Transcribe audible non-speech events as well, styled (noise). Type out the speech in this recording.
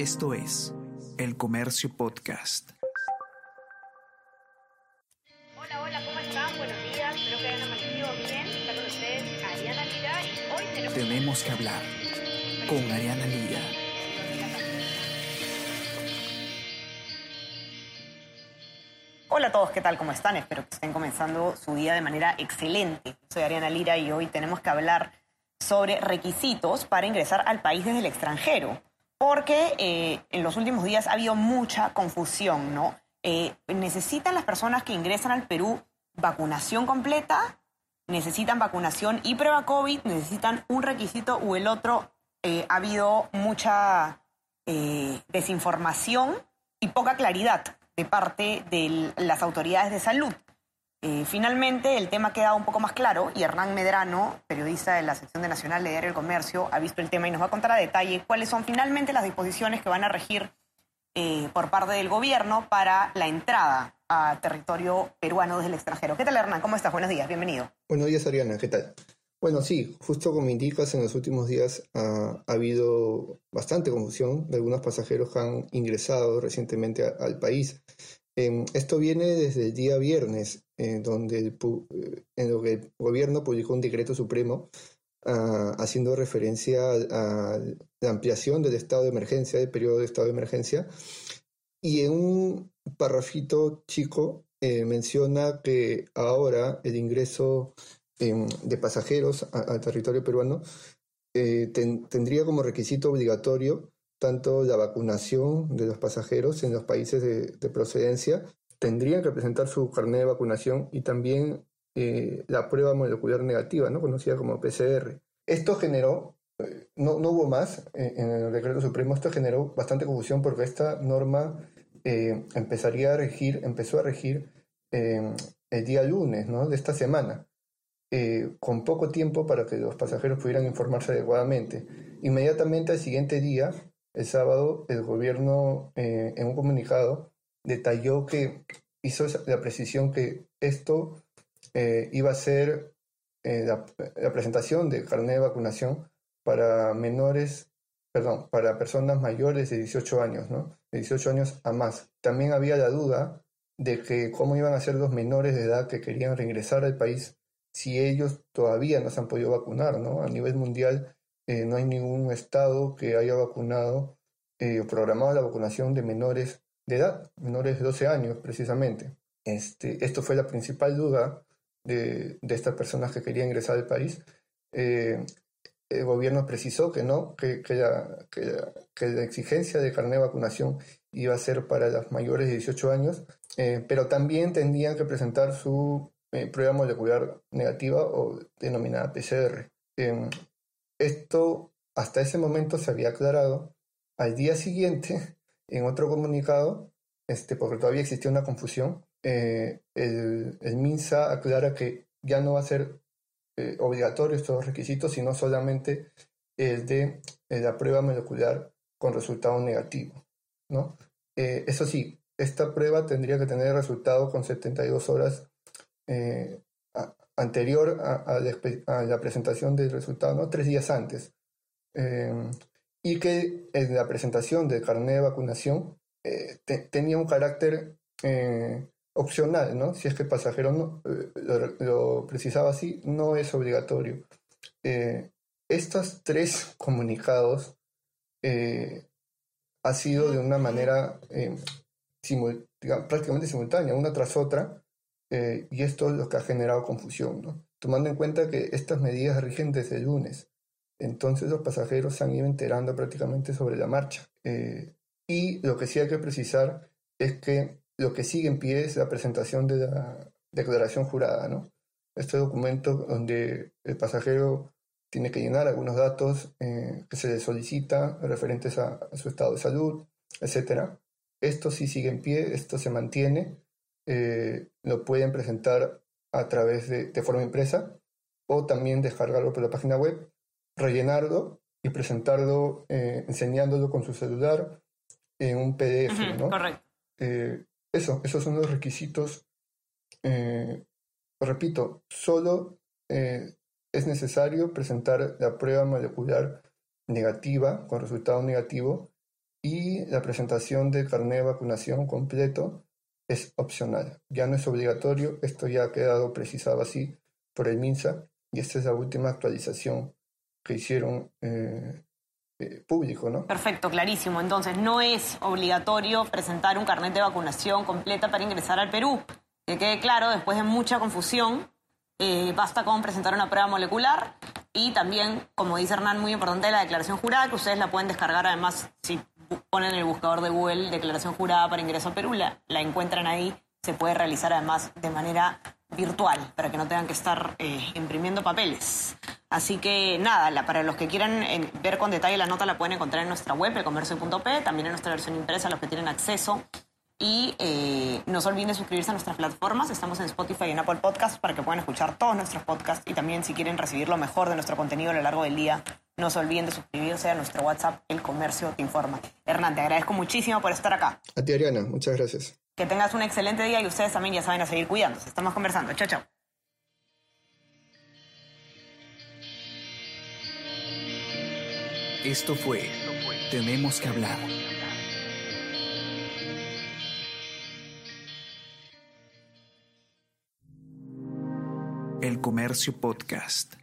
Esto es El Comercio Podcast. Hola, hola, ¿cómo están? Buenos días, espero que hayan amanecido bien. Está con ustedes Ariana Lira y hoy tenemos... Tenemos que hablar con Ariana Lira. Hola a todos, ¿qué tal? ¿Cómo están? Espero que estén comenzando su día de manera excelente. Soy Ariana Lira y hoy tenemos que hablar sobre requisitos para ingresar al país desde el extranjero, porque eh, en los últimos días ha habido mucha confusión, ¿no? Eh, ¿Necesitan las personas que ingresan al Perú vacunación completa? ¿Necesitan vacunación y prueba COVID? ¿Necesitan un requisito u el otro? Eh, ha habido mucha desinformación y poca claridad de parte de las autoridades de salud. Eh, finalmente, el tema ha quedado un poco más claro y Hernán Medrano, periodista de la sección de Nacional de Diario El Comercio, ha visto el tema y nos va a contar a detalle cuáles son finalmente las disposiciones que van a regir eh, por parte del gobierno para la entrada a territorio peruano desde el extranjero. ¿Qué tal, Hernán? ¿Cómo estás? Buenos días, bienvenido. Buenos días, Ariana. ¿Qué tal? Bueno, sí, justo como indicas, en los últimos días ha, habido bastante confusión de algunos pasajeros que han ingresado recientemente al país. Em, esto viene desde el día viernes, donde el, eh, en lo que el gobierno publicó un decreto supremo ah, haciendo referencia a, la ampliación del estado de emergencia, del periodo de estado de emergencia, y en un parrafito chico eh, menciona que ahora el ingreso de pasajeros al territorio peruano eh, tendría como requisito obligatorio tanto la vacunación de los pasajeros en los países de, procedencia, tendrían que presentar su carnet de vacunación y también eh, la prueba molecular negativa, ¿no? conocida como PCR. Esto generó, eh, no, no, hubo más en el decreto supremo, esto generó bastante confusión porque esta norma empezaría a regir, empezó a regir el día lunes ¿no? de esta semana. Eh, con poco tiempo para que los pasajeros pudieran informarse adecuadamente. Inmediatamente al siguiente día, el sábado, el gobierno eh, en un comunicado detalló que hizo la precisión que esto eh, iba a ser la, presentación de carnet de vacunación para menores, perdón, para personas mayores de 18 años, ¿no? De 18 años a más. También había la duda de que cómo iban a ser los menores de edad que querían reingresar al país si ellos todavía no se han podido vacunar, ¿no? A nivel mundial eh, no hay ningún estado que haya vacunado eh, o programado la vacunación de menores de edad, menores de 12 años precisamente. Este, esto fue la principal duda de, de estas personas que querían ingresar al país. Eh, el gobierno precisó que no, que, que, la, que, la, exigencia de carnet de vacunación iba a ser para las mayores de 18 años, pero también tendrían que presentar su eh, prueba molecular negativa o denominada PCR. Em, esto hasta ese momento se había aclarado. Al día siguiente, (laughs) en otro comunicado, este, porque todavía existía una confusión, eh, el, MINSA aclara que ya no va a ser eh, obligatorio estos requisitos, sino solamente el de la prueba molecular con resultado negativo. ¿no? eso sí, esta prueba tendría que tener resultado con 72 horas eh, anterior a, la presentación del resultado, ¿no? tres días antes. Eh, y que en la presentación del carnet de vacunación eh, tenía un carácter opcional, ¿no? Si es que el pasajero no, lo, precisaba así, no es obligatorio. estos tres comunicados ha sido de una manera prácticamente simultánea, una tras otra, eh, y esto es lo que ha generado confusión, ¿no? tomando en cuenta que estas medidas rigen desde el lunes. Entonces los pasajeros se han ido enterando prácticamente sobre la marcha. Eh, y lo que sí hay que precisar es que lo que sigue en pie es la presentación de la declaración jurada, ¿no? Este documento donde el pasajero tiene que llenar algunos datos eh, que se le solicita referentes a, a, su estado de salud, etc. Esto sí sigue en pie, esto se mantiene eh, lo pueden presentar a través de, de, forma impresa o también descargarlo por la página web, rellenarlo y presentarlo eh, enseñándolo con su celular en un PDF. ¿no? Correcto. Eh, eso, esos son los requisitos. repito, solo es necesario presentar la prueba molecular negativa con resultado negativo y la presentación del carnet de vacunación completo es opcional. Ya no es obligatorio, esto ya ha quedado precisado así por el MINSA y esta es la última actualización que hicieron eh, eh, público, ¿no? Perfecto, clarísimo. Entonces, no es obligatorio presentar un carnet de vacunación completa para ingresar al Perú. Que quede claro, después de mucha confusión, eh, basta con presentar una prueba molecular y también, como dice Hernán, muy importante la declaración jurada, que ustedes la pueden descargar además si ponen en el buscador de Google declaración jurada para ingreso al Perú, la, la encuentran ahí, se puede realizar además de manera virtual para que no tengan que estar eh, imprimiendo papeles. Así que nada, para los que quieran ver con detalle la nota la pueden encontrar en nuestra web, elcomercio.p, también en nuestra versión impresa, los que tienen acceso. Y eh, no se olviden de suscribirse a nuestras plataformas. Estamos en Spotify y en Apple Podcasts para que puedan escuchar todos nuestros podcasts. Y también si quieren recibir lo mejor de nuestro contenido a lo largo del día, no se olviden de suscribirse a nuestro WhatsApp, El Comercio Te Informa. Hernán, te agradezco muchísimo por estar acá. A ti, Ariana, muchas gracias. Que tengas un excelente día y ustedes también ya saben a seguir cuidándose. Estamos conversando. Chao, chao. Esto fue Tenemos que hablar. El Comercio Podcast.